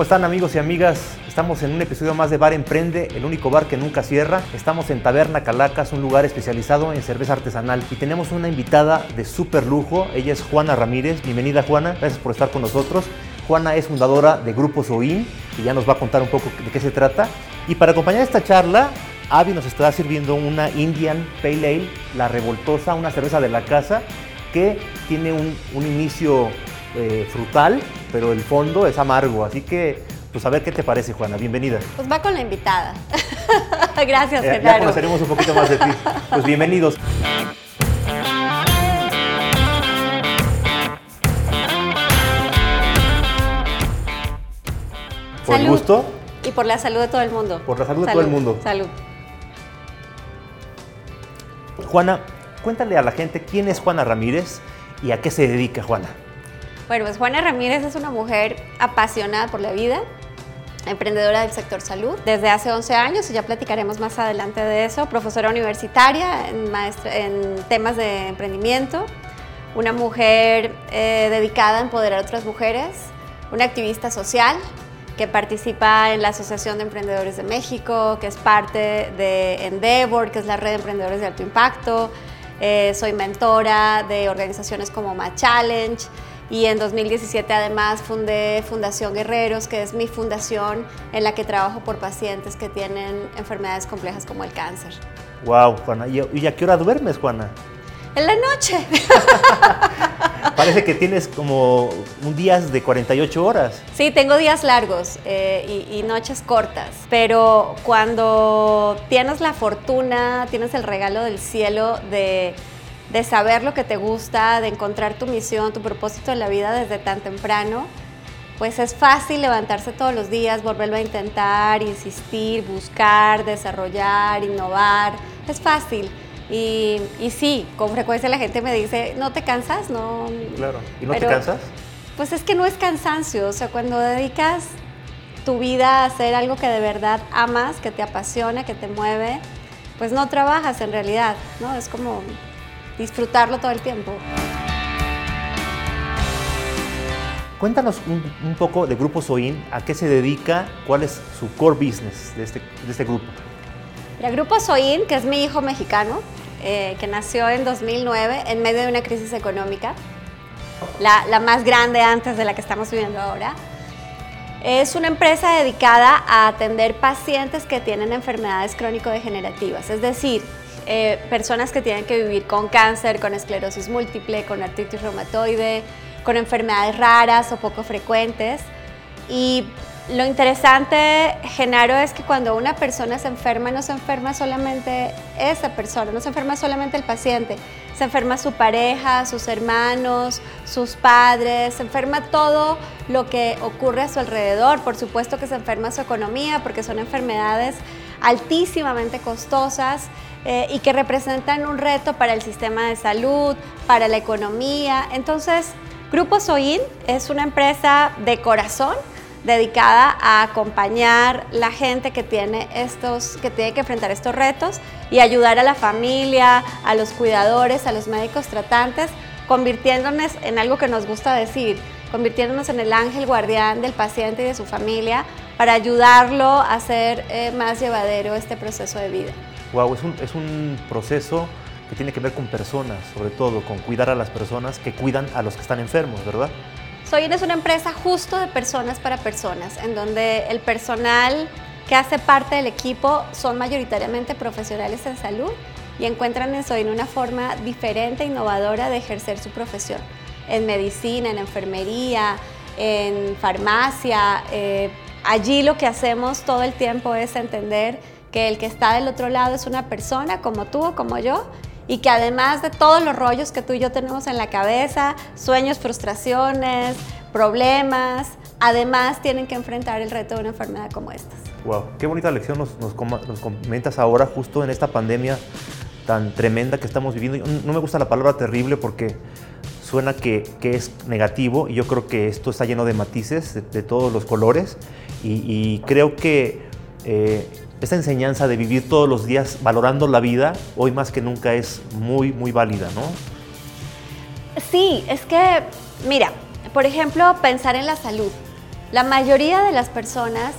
¿Cómo están amigos y amigas? Estamos en un episodio más de Bar Emprende, el único bar que nunca cierra. Estamos en Taberna Calacas, un lugar especializado en cerveza artesanal. Y tenemos una invitada de súper lujo. Ella es Juana Ramírez. Bienvenida Juana, gracias por estar con nosotros. Juana es fundadora de Grupo Soin y ya nos va a contar un poco de qué se trata. Y para acompañar esta charla, Avi nos estará sirviendo una Indian Pale Ale, la revoltosa, una cerveza de la casa que tiene un, un inicio eh, frutal, pero el fondo es amargo. Así que, pues a ver qué te parece, Juana. Bienvenida. Pues va con la invitada. Gracias, Eh, ya conoceremos un poquito más de ti. Pues bienvenidos. Por el gusto. Y por la salud de todo el mundo. Por la salud de todo el mundo. Salud. Juana, cuéntale a la gente quién es Juana Ramírez y a qué se dedica Juana. Bueno, pues Juana Ramírez es una mujer apasionada por la vida, emprendedora del sector salud desde hace 11 años y ya platicaremos más adelante de eso, profesora universitaria en, maestra- en temas de emprendimiento, una mujer eh, dedicada a empoderar a otras mujeres, una activista social que participa en la Asociación de Emprendedores de México, que es parte de Endeavor, que es la red de emprendedores de alto impacto. Eh, soy mentora de organizaciones como Ma Challenge y en 2017 además fundé Fundación Guerreros, que es mi fundación en la que trabajo por pacientes que tienen enfermedades complejas como el cáncer. Wow, Juana. ¿Y, a qué hora duermes, Juana? En la noche. Parece que tienes como un día de 48 horas. Sí, tengo días largos eh, y, y noches cortas, pero cuando tienes la fortuna, tienes el regalo del cielo de, de saber lo que te gusta, de encontrar tu misión, tu propósito en la vida desde tan temprano, pues es fácil levantarse todos los días, volverlo a intentar, insistir, buscar, desarrollar, innovar. Es fácil. Y, y sí, con frecuencia la gente me dice, ¿no te cansas? No. Claro. ¿Y no te cansas? Pues es que no es cansancio, o sea, cuando dedicas tu vida a hacer algo que de verdad amas, que te apasiona, que te mueve, pues no trabajas en realidad, ¿no? Es como disfrutarlo todo el tiempo. Cuéntanos un, un poco de Grupo Soin, a qué se dedica, cuál es su core business de este, de este grupo. El Grupo Soin, que es mi hijo mexicano, eh, que nació en 2009 en medio de una crisis económica, la, la más grande antes de la que estamos viviendo ahora, es una empresa dedicada a atender pacientes que tienen enfermedades crónico-degenerativas, es decir, eh, personas que tienen que vivir con cáncer, con esclerosis múltiple, con artritis reumatoide, con enfermedades raras o poco frecuentes. Y lo interesante, Genaro, es que cuando una persona se enferma, no se enferma solamente esa persona, no se enferma solamente el paciente, se enferma su pareja, sus hermanos, sus padres, se enferma todo lo que ocurre a su alrededor. Por supuesto que se enferma su economía, porque son enfermedades altísimamente costosas eh, y que representan un reto para el sistema de salud, para la economía. Entonces, Grupo Soin es una empresa de corazón dedicada a acompañar la gente que tiene estos que tiene que enfrentar estos retos y ayudar a la familia, a los cuidadores, a los médicos tratantes, convirtiéndonos en algo que nos gusta decir, convirtiéndonos en el ángel guardián del paciente y de su familia para ayudarlo a hacer eh, más llevadero este proceso de vida. Wow, es un, es un proceso que tiene que ver con personas, sobre todo, con cuidar a las personas que cuidan a los que están enfermos, ¿verdad? Soin es una empresa justo de personas para personas, en donde el personal que hace parte del equipo son mayoritariamente profesionales en salud y encuentran en Soin una forma diferente e innovadora de ejercer su profesión. En medicina, en enfermería, en farmacia. eh, allí lo que hacemos todo el tiempo es entender que el que está del otro lado es una persona como tú o como yo y que además de todos los rollos que tú y yo tenemos en la cabeza, sueños, frustraciones, problemas, además tienen que enfrentar el reto de una enfermedad como esta. Wow, qué bonita lección nos, nos, comentas ahora, justo en esta pandemia tan tremenda que estamos viviendo. No me gusta la palabra terrible porque suena que, que es negativo y yo creo que esto está lleno de matices, de, todos los colores y, y creo que eh, esta enseñanza de vivir todos los días valorando la vida, hoy más que nunca es muy, muy válida, ¿no? Sí, es que, mira, por ejemplo, pensar en la salud. la mayoría de las personas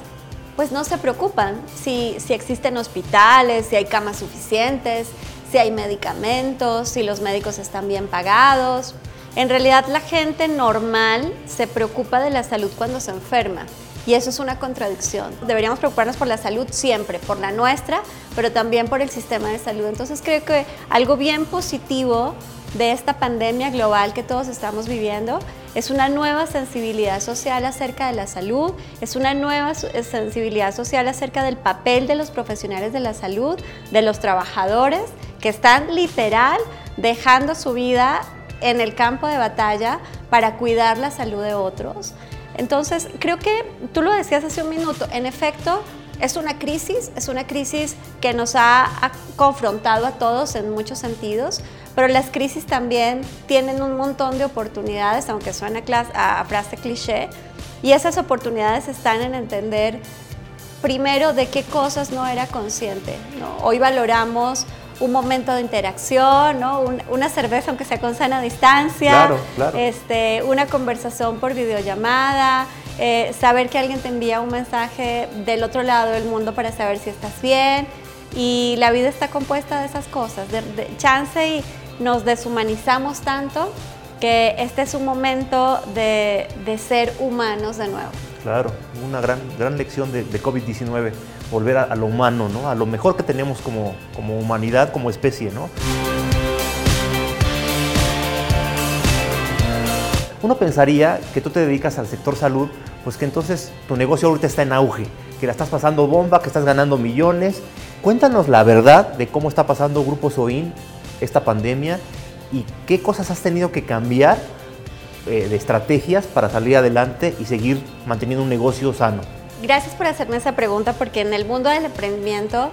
pues no se preocupan si, si existen hospitales, si hay camas suficientes, si hay medicamentos, si los médicos están bien pagados. En realidad la gente normal se preocupa de la salud cuando se enferma. Y eso es una contradicción. Deberíamos preocuparnos por la salud siempre, por la nuestra, pero también por el sistema de salud. Entonces creo que algo bien positivo de esta pandemia global que todos estamos viviendo es una nueva sensibilidad social acerca de la salud, es una nueva sensibilidad social acerca del papel de los profesionales de la salud, de los trabajadores que están literal dejando su vida en el campo de batalla para cuidar la salud de otros. Entonces, creo que tú lo decías hace un minuto, en efecto, es una crisis, es una crisis que nos ha, confrontado a todos en muchos sentidos, pero las crisis también tienen un montón de oportunidades, aunque suene a, frase cliché, y esas oportunidades están en entender primero de qué cosas no era consciente. Hoy valoramos un momento de interacción, ¿no? una cerveza aunque sea con sana distancia, Este, una conversación por videollamada, eh, saber que alguien te envía un mensaje del otro lado del mundo para saber si estás bien. Y la vida está compuesta de esas cosas, de, chance y nos deshumanizamos tanto que este es un momento de, de ser humanos de nuevo. Claro, una gran, gran lección de, de COVID-19 volver a, lo humano, ¿no? a lo mejor que tenemos como, como humanidad, como especie. ¿no? Uno pensaría que tú te dedicas al sector salud, pues que entonces tu negocio ahorita está en auge, que la estás pasando bomba, que estás ganando millones. Cuéntanos la verdad de cómo está pasando Grupo Soin esta pandemia y qué cosas has tenido que cambiar eh, de estrategias para salir adelante y seguir manteniendo un negocio sano. Gracias por hacerme esa pregunta porque en el mundo del emprendimiento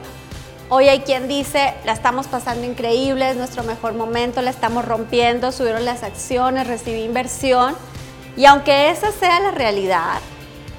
hoy hay quien dice, la estamos pasando increíble, es nuestro mejor momento, la estamos rompiendo, subieron las acciones, recibí inversión. Y aunque esa sea la realidad,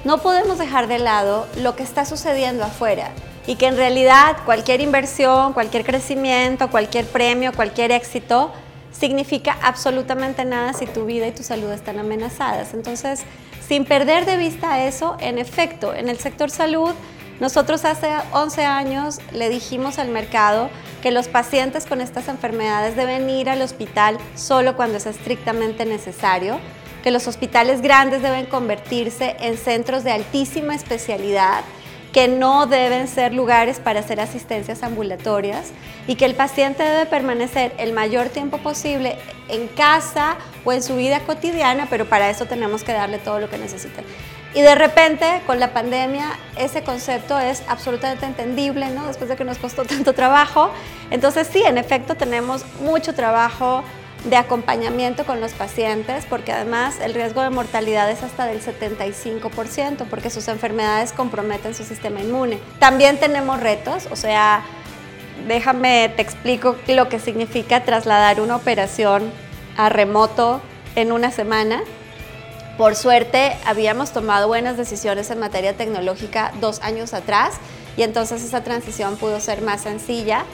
no podemos dejar de lado lo que está sucediendo afuera y que en realidad cualquier inversión, cualquier crecimiento, cualquier premio, cualquier éxito significa absolutamente nada si tu vida y tu salud están amenazadas. Entonces, sin perder de vista eso, en efecto, en el sector salud, nosotros hace 11 años le dijimos al mercado que los pacientes con estas enfermedades deben ir al hospital solo cuando es estrictamente necesario, que los hospitales grandes deben convertirse en centros de altísima especialidad que no deben ser lugares para hacer asistencias ambulatorias y que el paciente debe permanecer el mayor tiempo posible en casa o en su vida cotidiana, pero para eso tenemos que darle todo lo que necesitan. Y de repente, con la pandemia, ese concepto es absolutamente entendible, ¿no? Después de que nos costó tanto trabajo. Entonces, sí, en efecto, tenemos mucho trabajo de acompañamiento con los pacientes, porque además el riesgo de mortalidad es hasta del 75%, porque sus enfermedades comprometen su sistema inmune. También tenemos retos, o sea, déjame, te explico lo que significa trasladar una operación a remoto en una semana. Por suerte, habíamos tomado buenas decisiones en materia tecnológica dos años atrás y entonces esa transición pudo ser más sencilla.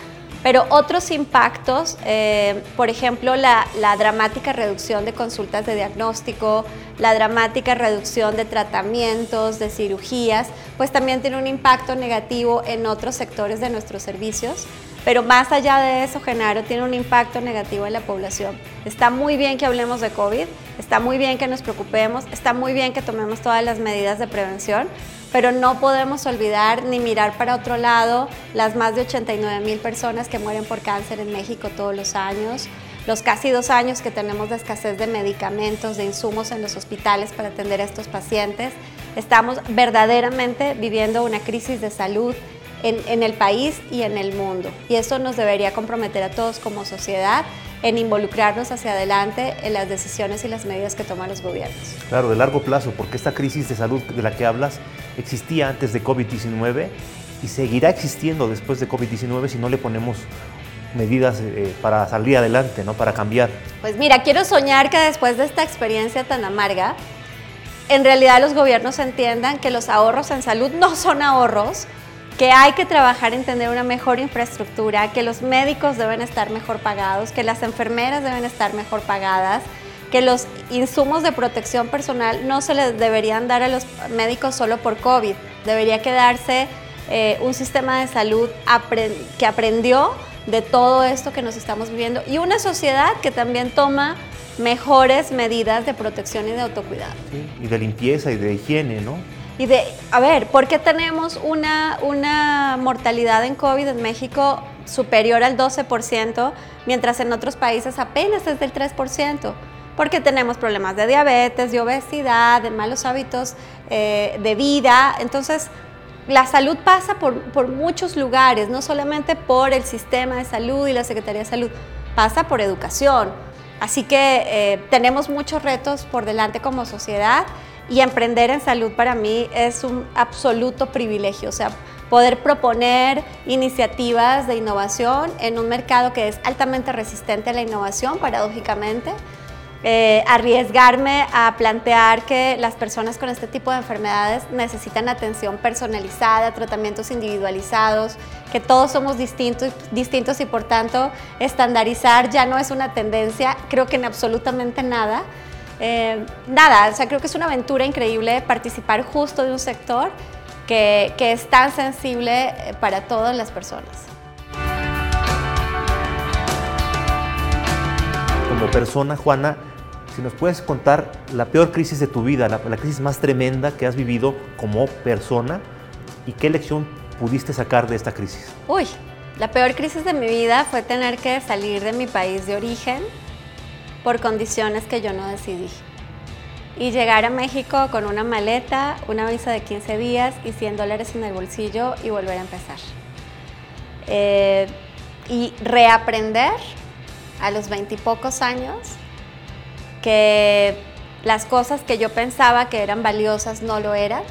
Pero otros impactos, eh, por ejemplo, la, la, dramática reducción de consultas de diagnóstico, la dramática reducción de tratamientos, de cirugías, pues también tiene un impacto negativo en otros sectores de nuestros servicios. Pero más allá de eso, Genaro, tiene un impacto negativo en la población. Está muy bien que hablemos de COVID, está muy bien que nos preocupemos, está muy bien que tomemos todas las medidas de prevención, pero no podemos olvidar ni mirar para otro lado las más de 89 mil personas que mueren por cáncer en México todos los años, los casi dos años que tenemos de escasez de medicamentos, de insumos en los hospitales para atender a estos pacientes. Estamos verdaderamente viviendo una crisis de salud en, en, el país y en el mundo. Y eso nos debería comprometer a todos como sociedad en involucrarnos hacia adelante en las decisiones y las medidas que toman los gobiernos. Claro, de largo plazo, porque esta crisis de salud de la que hablas existía antes de COVID-19 y seguirá existiendo después de COVID-19 si no le ponemos medidas eh, para salir adelante, ¿no? para cambiar. Pues mira, quiero soñar que después de esta experiencia tan amarga, en realidad los gobiernos entiendan que los ahorros en salud no son ahorros, que hay que trabajar en tener una mejor infraestructura, que los médicos deben estar mejor pagados, que las enfermeras deben estar mejor pagadas, que los insumos de protección personal no se les deberían dar a los médicos solo por COVID, debería quedarse eh, un sistema de salud que aprendió de todo esto que nos estamos viviendo y una sociedad que también toma mejores medidas de protección y de autocuidado. y de limpieza y de higiene, ¿no? Y de, a ver, ¿por qué tenemos una, una mortalidad en COVID en México superior al 12%, mientras en otros países apenas es del 3%? Porque tenemos problemas de diabetes, de obesidad, de malos hábitos eh, de vida. Entonces, la salud pasa por, por, muchos lugares, no solamente por el sistema de salud y la Secretaría de Salud, pasa por educación. Así que eh, tenemos muchos retos por delante como sociedad y emprender en salud para mí es un absoluto privilegio, o sea, poder proponer iniciativas de innovación en un mercado que es altamente resistente a la innovación, paradójicamente. Eh, arriesgarme a plantear que las personas con este tipo de enfermedades necesitan atención personalizada, tratamientos individualizados, que todos somos distintos, distintos y por tanto estandarizar ya no es una tendencia, creo que en absolutamente nada. Eh, nada, o sea, creo que es una aventura increíble participar justo de un sector que, que es tan sensible eh, para todas las personas. Como persona, Juana, si nos puedes contar la peor crisis de tu vida, la, crisis más tremenda que has vivido como persona y qué lección pudiste sacar de esta crisis. Uy, la peor crisis de mi vida fue tener que salir de mi país de origen por condiciones que yo no decidí. Y llegar a México con una maleta, una visa de 15 días y 100 dólares en el bolsillo y volver a empezar. Eh, y reaprender a los veintipocos años que las cosas que yo pensaba que eran valiosas no lo eran.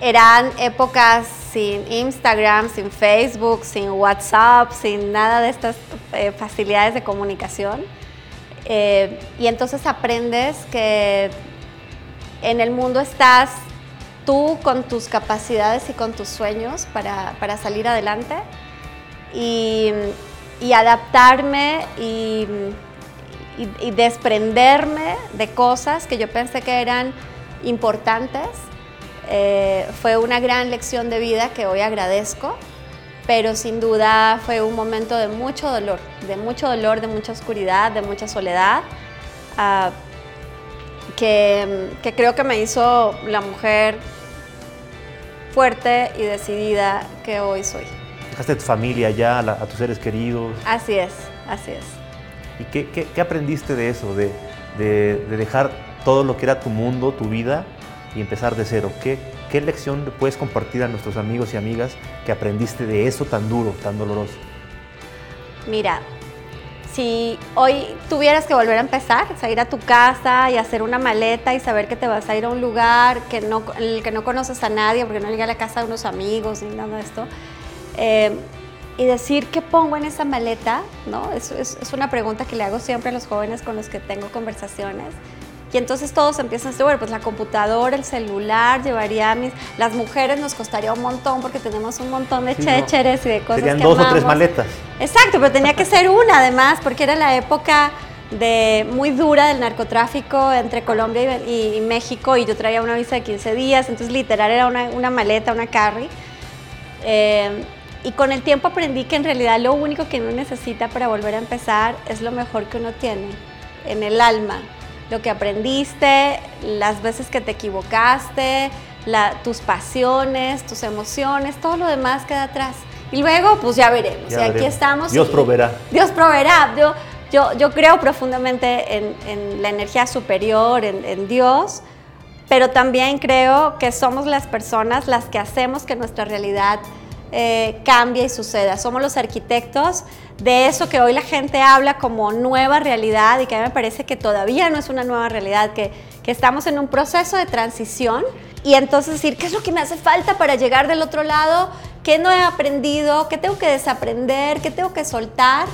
Eran épocas sin Instagram, sin Facebook, sin WhatsApp, sin nada de estas eh, facilidades de comunicación eh, y entonces aprendes que en el mundo estás tú con tus capacidades y con tus sueños para, para salir adelante y, y adaptarme y, desprenderme de cosas que yo pensé que eran importantes. Eh, fue una gran lección de vida que hoy agradezco pero sin duda fue un momento de mucho dolor, de mucho dolor, de mucha oscuridad, de mucha soledad, ah, que, que, creo que me hizo la mujer fuerte y decidida que hoy soy. Dejaste a tu familia ya, a, tus seres queridos. Así es, así es. ¿Y qué, qué, qué aprendiste de eso, de, de, de dejar todo lo que era tu mundo, tu vida, y empezar de cero? ¿Qué, ¿Qué lección le puedes compartir a nuestros amigos y amigas que aprendiste de eso tan duro, tan doloroso? Mira, si hoy tuvieras que volver a empezar, o sea, ir a tu casa y hacer una maleta y saber que te vas a ir a un lugar que no, en el que no conoces a nadie, porque no llegué a la casa de unos amigos ni nada de esto, eh, y decir qué pongo en esa maleta, ¿no? Es, es, una pregunta que le hago siempre a los jóvenes con los que tengo conversaciones. Y entonces todos empiezan a decir, bueno, pues la computadora, el celular, llevaría a mis... Las mujeres nos costaría un montón porque tenemos un montón de chécheres y de cosas Serían dos o tres maletas. Exacto, pero tenía que ser una además porque era la época de muy dura del narcotráfico entre Colombia y, México y yo traía una visa de 15 días, entonces literal era una, una maleta, una carry. Eh, y con el tiempo aprendí que en realidad lo único que uno necesita para volver a empezar es lo mejor que uno tiene en el alma, lo que aprendiste, las veces que te equivocaste, tus pasiones, tus emociones, todo lo demás queda atrás. Y luego, pues ya veremos. y aquí estamos. Dios proveerá. Dios proveerá. Yo, yo, yo creo profundamente en, la energía superior, en, en Dios, pero también creo que somos las personas las que hacemos que nuestra realidad eh, cambia y suceda. Somos los arquitectos de eso que hoy la gente habla como nueva realidad y que a mí me parece que todavía no es una nueva realidad, que, que estamos en un proceso de transición y entonces decir, ¿qué es lo que me hace falta para llegar del otro lado? ¿Qué no he aprendido? ¿Qué tengo que desaprender? ¿Qué tengo que soltar?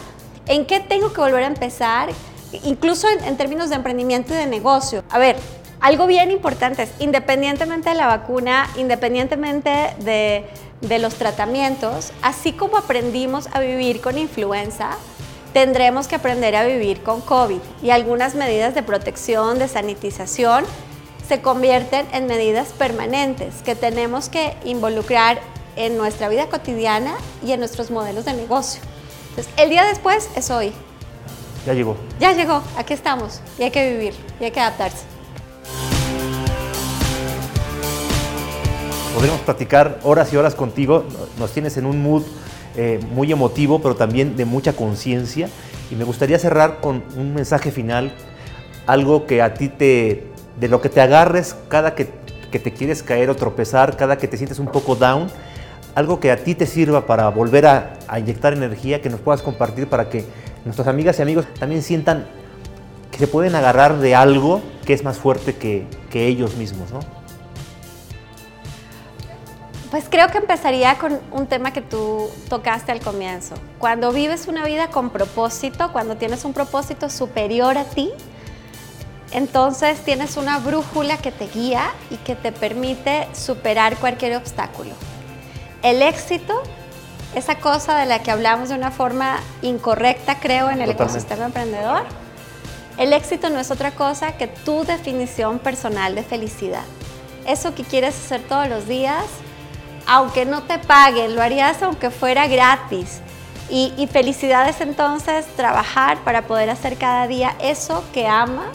¿En qué tengo que volver a empezar? Incluso en, en términos de emprendimiento y de negocio. A ver, algo bien importante es, independientemente de la vacuna, independientemente de de los tratamientos, así como aprendimos a vivir con influenza, tendremos que aprender a vivir con COVID y algunas medidas de protección, de sanitización, se convierten en medidas permanentes que tenemos que involucrar en nuestra vida cotidiana y en nuestros modelos de negocio. Entonces, el día después es hoy. Ya llegó. Ya llegó, aquí estamos y hay que vivir y hay que adaptarse. Podríamos platicar horas y horas contigo, nos tienes en un mood eh, muy emotivo, pero también de mucha conciencia. Y me gustaría cerrar con un mensaje final, algo que a ti te, de lo que te agarres cada que, que te quieres caer o tropezar, cada que te sientes un poco down, algo que a ti te sirva para volver a, a inyectar energía, que nos puedas compartir para que nuestras amigas y amigos también sientan que se pueden agarrar de algo que es más fuerte que, que ellos mismos, ¿no? Pues creo que empezaría con un tema que tú tocaste al comienzo. Cuando vives una vida con propósito, cuando tienes un propósito superior a ti, entonces tienes una brújula que te guía y que te permite superar cualquier obstáculo. El éxito, esa cosa de la que hablamos de una forma incorrecta, creo, en el Totalmente. ecosistema emprendedor, el éxito no es otra cosa que tu definición personal de felicidad. Eso que quieres hacer todos los días, aunque no te paguen, lo harías aunque fuera gratis. Y, y felicidad es entonces trabajar para poder hacer cada día eso que amas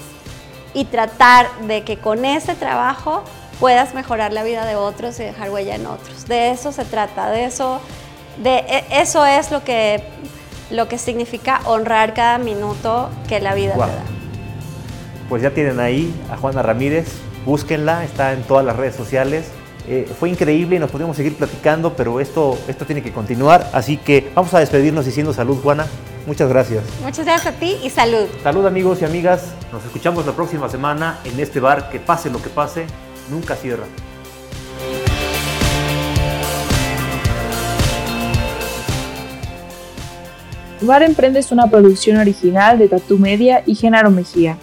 y tratar de que con ese trabajo puedas mejorar la vida de otros y dejar huella en otros. De eso se trata, de eso, de e- eso es lo que, lo que significa honrar cada minuto que la vida te da. Pues ya tienen ahí a Juana Ramírez, búsquenla, está en todas las redes sociales. Eh, fue increíble y nos podríamos seguir platicando, pero esto, esto tiene que continuar. Así que vamos a despedirnos diciendo salud, Juana. Muchas gracias. Muchas gracias a ti y salud. Salud amigos y amigas. Nos escuchamos la próxima semana en este bar que pase lo que pase, nunca cierra. Bar Emprende es una producción original de Tatu Media y Genaro Mejía.